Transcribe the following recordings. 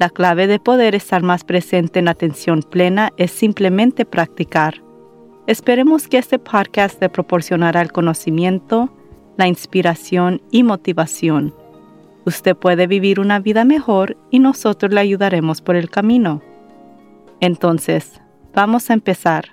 La clave de poder estar más presente en atención plena es simplemente practicar. Esperemos que este podcast le proporcionará el conocimiento, la inspiración y motivación. Usted puede vivir una vida mejor y nosotros le ayudaremos por el camino. Entonces, vamos a empezar.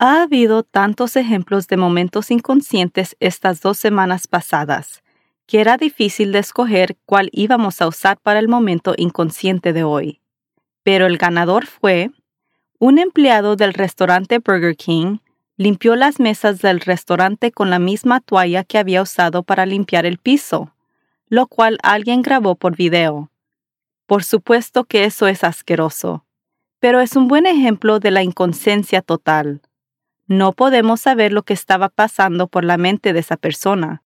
Ha habido tantos ejemplos de momentos inconscientes estas dos semanas pasadas, que era difícil de escoger cuál íbamos a usar para el momento inconsciente de hoy. Pero el ganador fue un empleado del restaurante Burger King limpió las mesas del restaurante con la misma toalla que había usado para limpiar el piso, lo cual alguien grabó por video. Por supuesto que eso es asqueroso, pero es un buen ejemplo de la inconsciencia total. No podemos saber lo que estaba pasando por la mente de esa persona,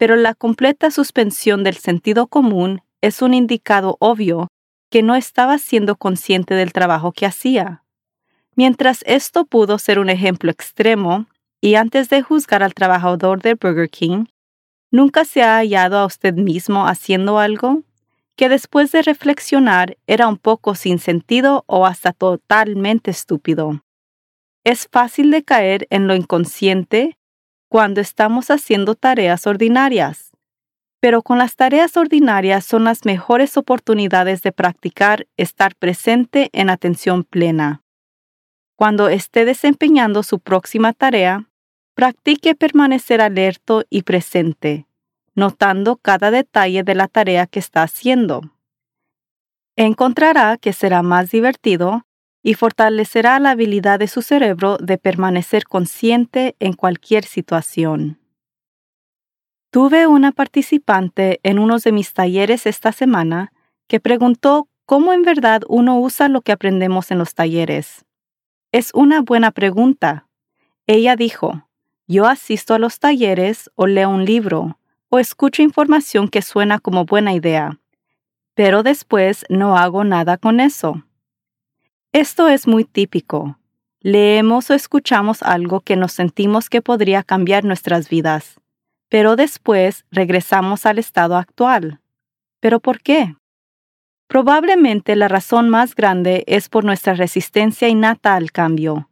pero la completa suspensión del sentido común es un indicado obvio que no estaba siendo consciente del trabajo que hacía. Mientras esto pudo ser un ejemplo extremo, y antes de juzgar al trabajador de Burger King, ¿nunca se ha hallado a usted mismo haciendo algo que después de reflexionar era un poco sin sentido o hasta totalmente estúpido? Es fácil de caer en lo inconsciente cuando estamos haciendo tareas ordinarias, pero con las tareas ordinarias son las mejores oportunidades de practicar estar presente en atención plena. Cuando esté desempeñando su próxima tarea, practique permanecer alerto y presente, notando cada detalle de la tarea que está haciendo. Encontrará que será más divertido y fortalecerá la habilidad de su cerebro de permanecer consciente en cualquier situación. Tuve una participante en uno de mis talleres esta semana que preguntó cómo en verdad uno usa lo que aprendemos en los talleres. Es una buena pregunta. Ella dijo, yo asisto a los talleres o leo un libro o escucho información que suena como buena idea, pero después no hago nada con eso. Esto es muy típico. Leemos o escuchamos algo que nos sentimos que podría cambiar nuestras vidas, pero después regresamos al estado actual. ¿Pero por qué? Probablemente la razón más grande es por nuestra resistencia innata al cambio,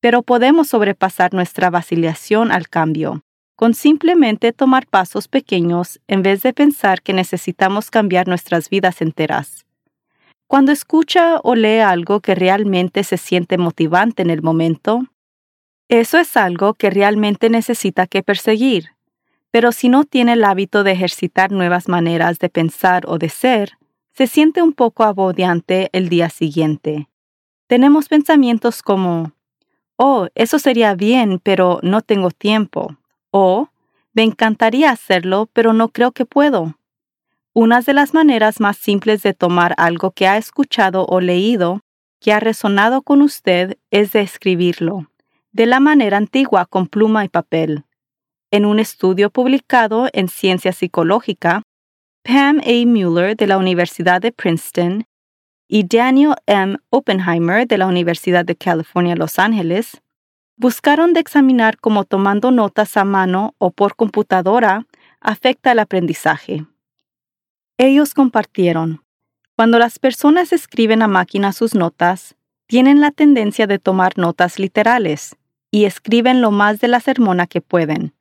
pero podemos sobrepasar nuestra vacilación al cambio con simplemente tomar pasos pequeños en vez de pensar que necesitamos cambiar nuestras vidas enteras. Cuando escucha o lee algo que realmente se siente motivante en el momento, eso es algo que realmente necesita que perseguir. Pero si no tiene el hábito de ejercitar nuevas maneras de pensar o de ser, se siente un poco abodeante el día siguiente. Tenemos pensamientos como, oh, eso sería bien, pero no tengo tiempo, o me encantaría hacerlo, pero no creo que puedo. Una de las maneras más simples de tomar algo que ha escuchado o leído que ha resonado con usted es de escribirlo, de la manera antigua con pluma y papel. En un estudio publicado en Ciencia Psicológica, Pam A. Mueller de la Universidad de Princeton y Daniel M. Oppenheimer de la Universidad de California, Los Ángeles, buscaron de examinar cómo tomando notas a mano o por computadora afecta el aprendizaje. Ellos compartieron. Cuando las personas escriben a máquina sus notas, tienen la tendencia de tomar notas literales y escriben lo más de la sermona que pueden.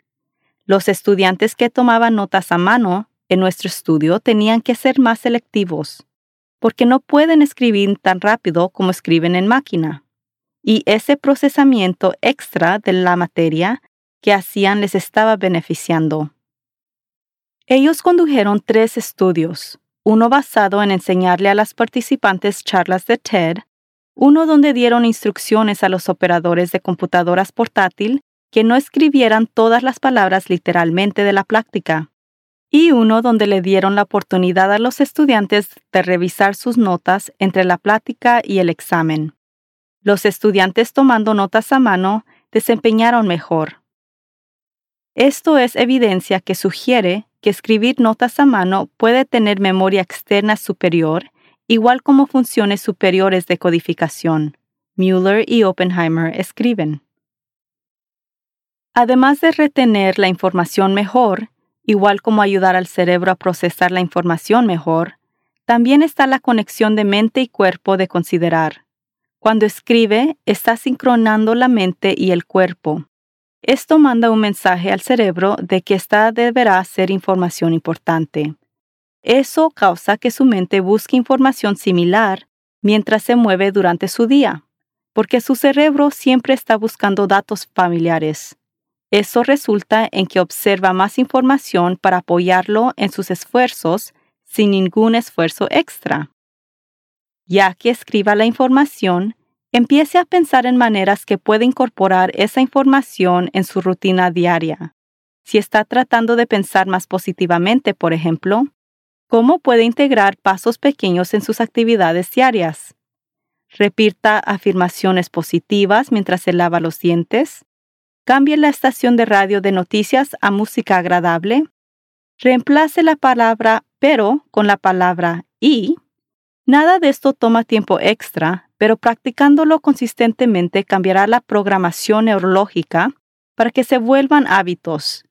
Los estudiantes que tomaban notas a mano en nuestro estudio tenían que ser más selectivos, porque no pueden escribir tan rápido como escriben en máquina. Y ese procesamiento extra de la materia que hacían les estaba beneficiando. Ellos condujeron tres estudios, uno basado en enseñarle a las participantes charlas de TED, uno donde dieron instrucciones a los operadores de computadoras portátil que no escribieran todas las palabras literalmente de la práctica, y uno donde le dieron la oportunidad a los estudiantes de revisar sus notas entre la plática y el examen. Los estudiantes tomando notas a mano desempeñaron mejor. Esto es evidencia que sugiere que escribir notas a mano puede tener memoria externa superior, igual como funciones superiores de codificación. Mueller y Oppenheimer escriben. Además de retener la información mejor, igual como ayudar al cerebro a procesar la información mejor, también está la conexión de mente y cuerpo de considerar. Cuando escribe, está sincronando la mente y el cuerpo. Esto manda un mensaje al cerebro de que esta deberá ser información importante. Eso causa que su mente busque información similar mientras se mueve durante su día, porque su cerebro siempre está buscando datos familiares. Eso resulta en que observa más información para apoyarlo en sus esfuerzos sin ningún esfuerzo extra. Ya que escriba la información, empiece a pensar en maneras que puede incorporar esa información en su rutina diaria. Si está tratando de pensar más positivamente, por ejemplo, ¿cómo puede integrar pasos pequeños en sus actividades diarias? Repita afirmaciones positivas mientras se lava los dientes Cambie la estación de radio de noticias a música agradable. Reemplace la palabra pero con la palabra y. Nada de esto toma tiempo extra, pero practicándolo consistentemente cambiará la programación neurológica para que se vuelvan hábitos.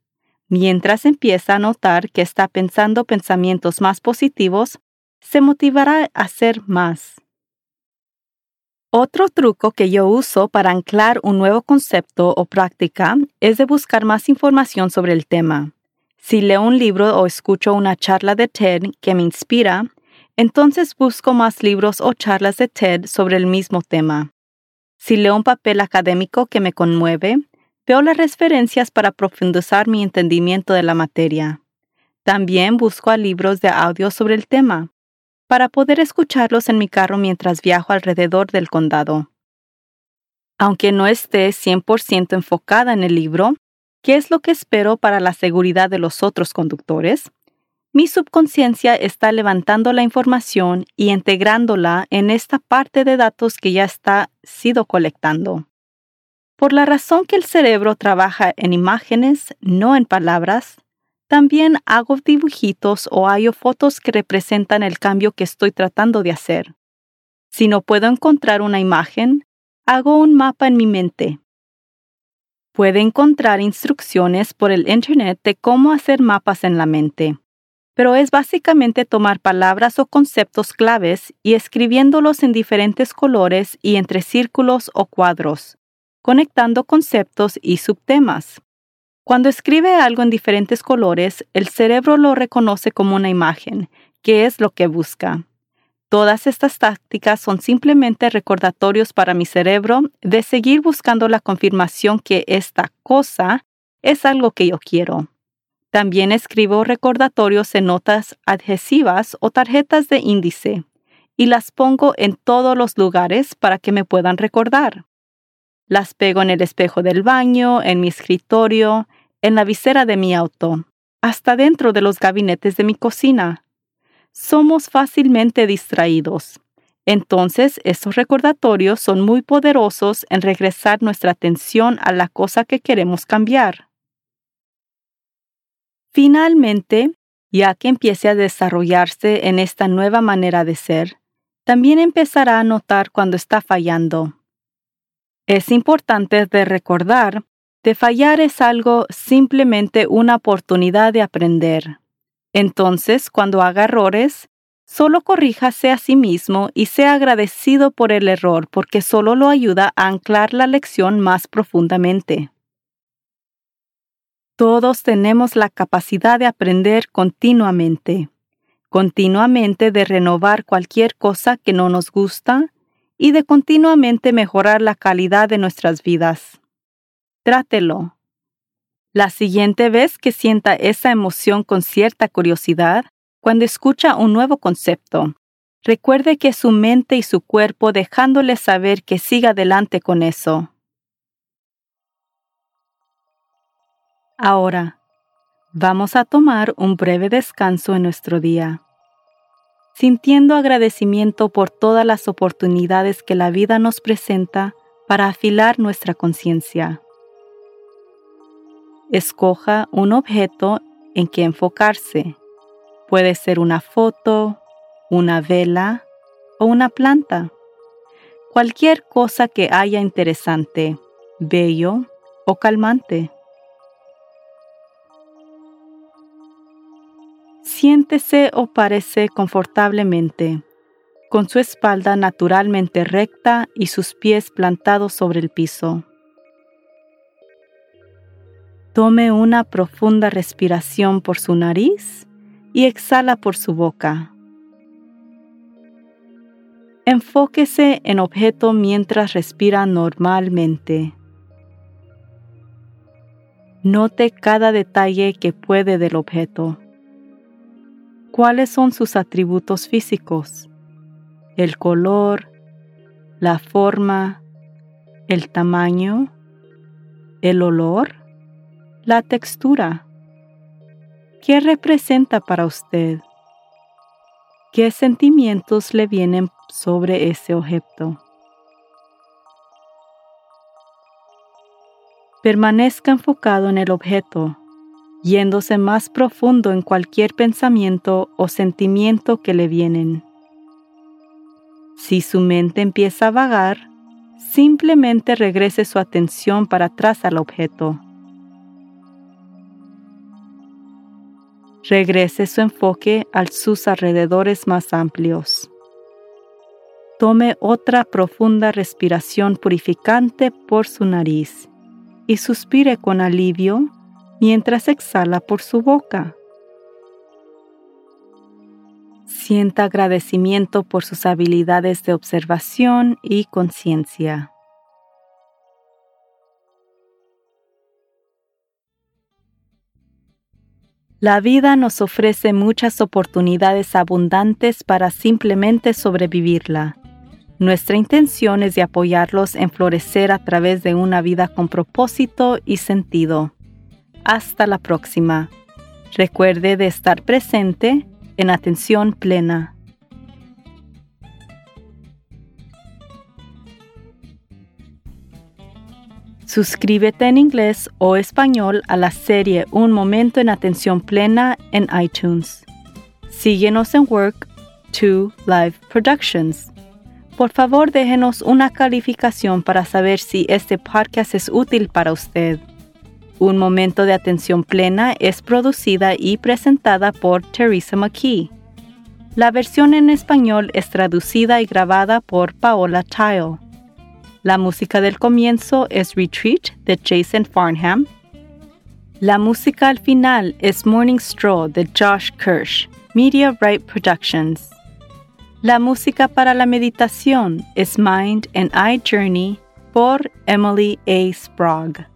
Mientras empieza a notar que está pensando pensamientos más positivos, se motivará a hacer más. Otro truco que yo uso para anclar un nuevo concepto o práctica es de buscar más información sobre el tema. Si leo un libro o escucho una charla de TED que me inspira, entonces busco más libros o charlas de TED sobre el mismo tema. Si leo un papel académico que me conmueve, veo las referencias para profundizar mi entendimiento de la materia. También busco a libros de audio sobre el tema para poder escucharlos en mi carro mientras viajo alrededor del condado. Aunque no esté 100% enfocada en el libro, ¿qué es lo que espero para la seguridad de los otros conductores? Mi subconsciencia está levantando la información y integrándola en esta parte de datos que ya está sido colectando. Por la razón que el cerebro trabaja en imágenes, no en palabras, también hago dibujitos o hallo fotos que representan el cambio que estoy tratando de hacer. Si no puedo encontrar una imagen, hago un mapa en mi mente. Puede encontrar instrucciones por el Internet de cómo hacer mapas en la mente, pero es básicamente tomar palabras o conceptos claves y escribiéndolos en diferentes colores y entre círculos o cuadros, conectando conceptos y subtemas. Cuando escribe algo en diferentes colores, el cerebro lo reconoce como una imagen, que es lo que busca. Todas estas tácticas son simplemente recordatorios para mi cerebro de seguir buscando la confirmación que esta cosa es algo que yo quiero. También escribo recordatorios en notas adhesivas o tarjetas de índice y las pongo en todos los lugares para que me puedan recordar. Las pego en el espejo del baño, en mi escritorio, en la visera de mi auto, hasta dentro de los gabinetes de mi cocina. Somos fácilmente distraídos. Entonces, estos recordatorios son muy poderosos en regresar nuestra atención a la cosa que queremos cambiar. Finalmente, ya que empiece a desarrollarse en esta nueva manera de ser, también empezará a notar cuando está fallando. Es importante de recordar de fallar es algo simplemente una oportunidad de aprender. Entonces, cuando haga errores, solo corríjase a sí mismo y sea agradecido por el error porque solo lo ayuda a anclar la lección más profundamente. Todos tenemos la capacidad de aprender continuamente, continuamente de renovar cualquier cosa que no nos gusta y de continuamente mejorar la calidad de nuestras vidas. Trátelo. La siguiente vez que sienta esa emoción con cierta curiosidad, cuando escucha un nuevo concepto, recuerde que su mente y su cuerpo dejándole saber que siga adelante con eso. Ahora, Vamos a tomar un breve descanso en nuestro día, sintiendo agradecimiento por todas las oportunidades que la vida nos presenta para afilar nuestra conciencia. Escoja un objeto en que enfocarse. Puede ser una foto, una vela o una planta. Cualquier cosa que haya interesante, bello o calmante. Siéntese o parece confortablemente, con su espalda naturalmente recta y sus pies plantados sobre el piso. Tome una profunda respiración por su nariz y exhala por su boca. Enfóquese en objeto mientras respira normalmente. Note cada detalle que puede del objeto. ¿Cuáles son sus atributos físicos? El color, la forma, el tamaño, el olor, la textura. ¿Qué representa para usted? ¿Qué sentimientos le vienen sobre ese objeto? Permanezca enfocado en el objeto yéndose más profundo en cualquier pensamiento o sentimiento que le vienen. Si su mente empieza a vagar, simplemente regrese su atención para atrás al objeto. Regrese su enfoque a sus alrededores más amplios. Tome otra profunda respiración purificante por su nariz y suspire con alivio mientras exhala por su boca. Sienta agradecimiento por sus habilidades de observación y conciencia. La vida nos ofrece muchas oportunidades abundantes para simplemente sobrevivirla. Nuestra intención es de apoyarlos en florecer a través de una vida con propósito y sentido. Hasta la próxima. Recuerde de estar presente en atención plena. Suscríbete en inglés o español a la serie Un Momento en Atención Plena en iTunes. Síguenos en Work 2 Live Productions. Por favor, déjenos una calificación para saber si este podcast es útil para usted. Un momento de atención plena es producida y presentada por Teresa McKee. La versión en español es traducida y grabada por Paola Tile. La música del comienzo es Retreat de Jason Farnham. La música al final es Morning Straw de Josh Kirsch, Media Right Productions. La música para la meditación es Mind and Eye Journey por Emily A. Sprague.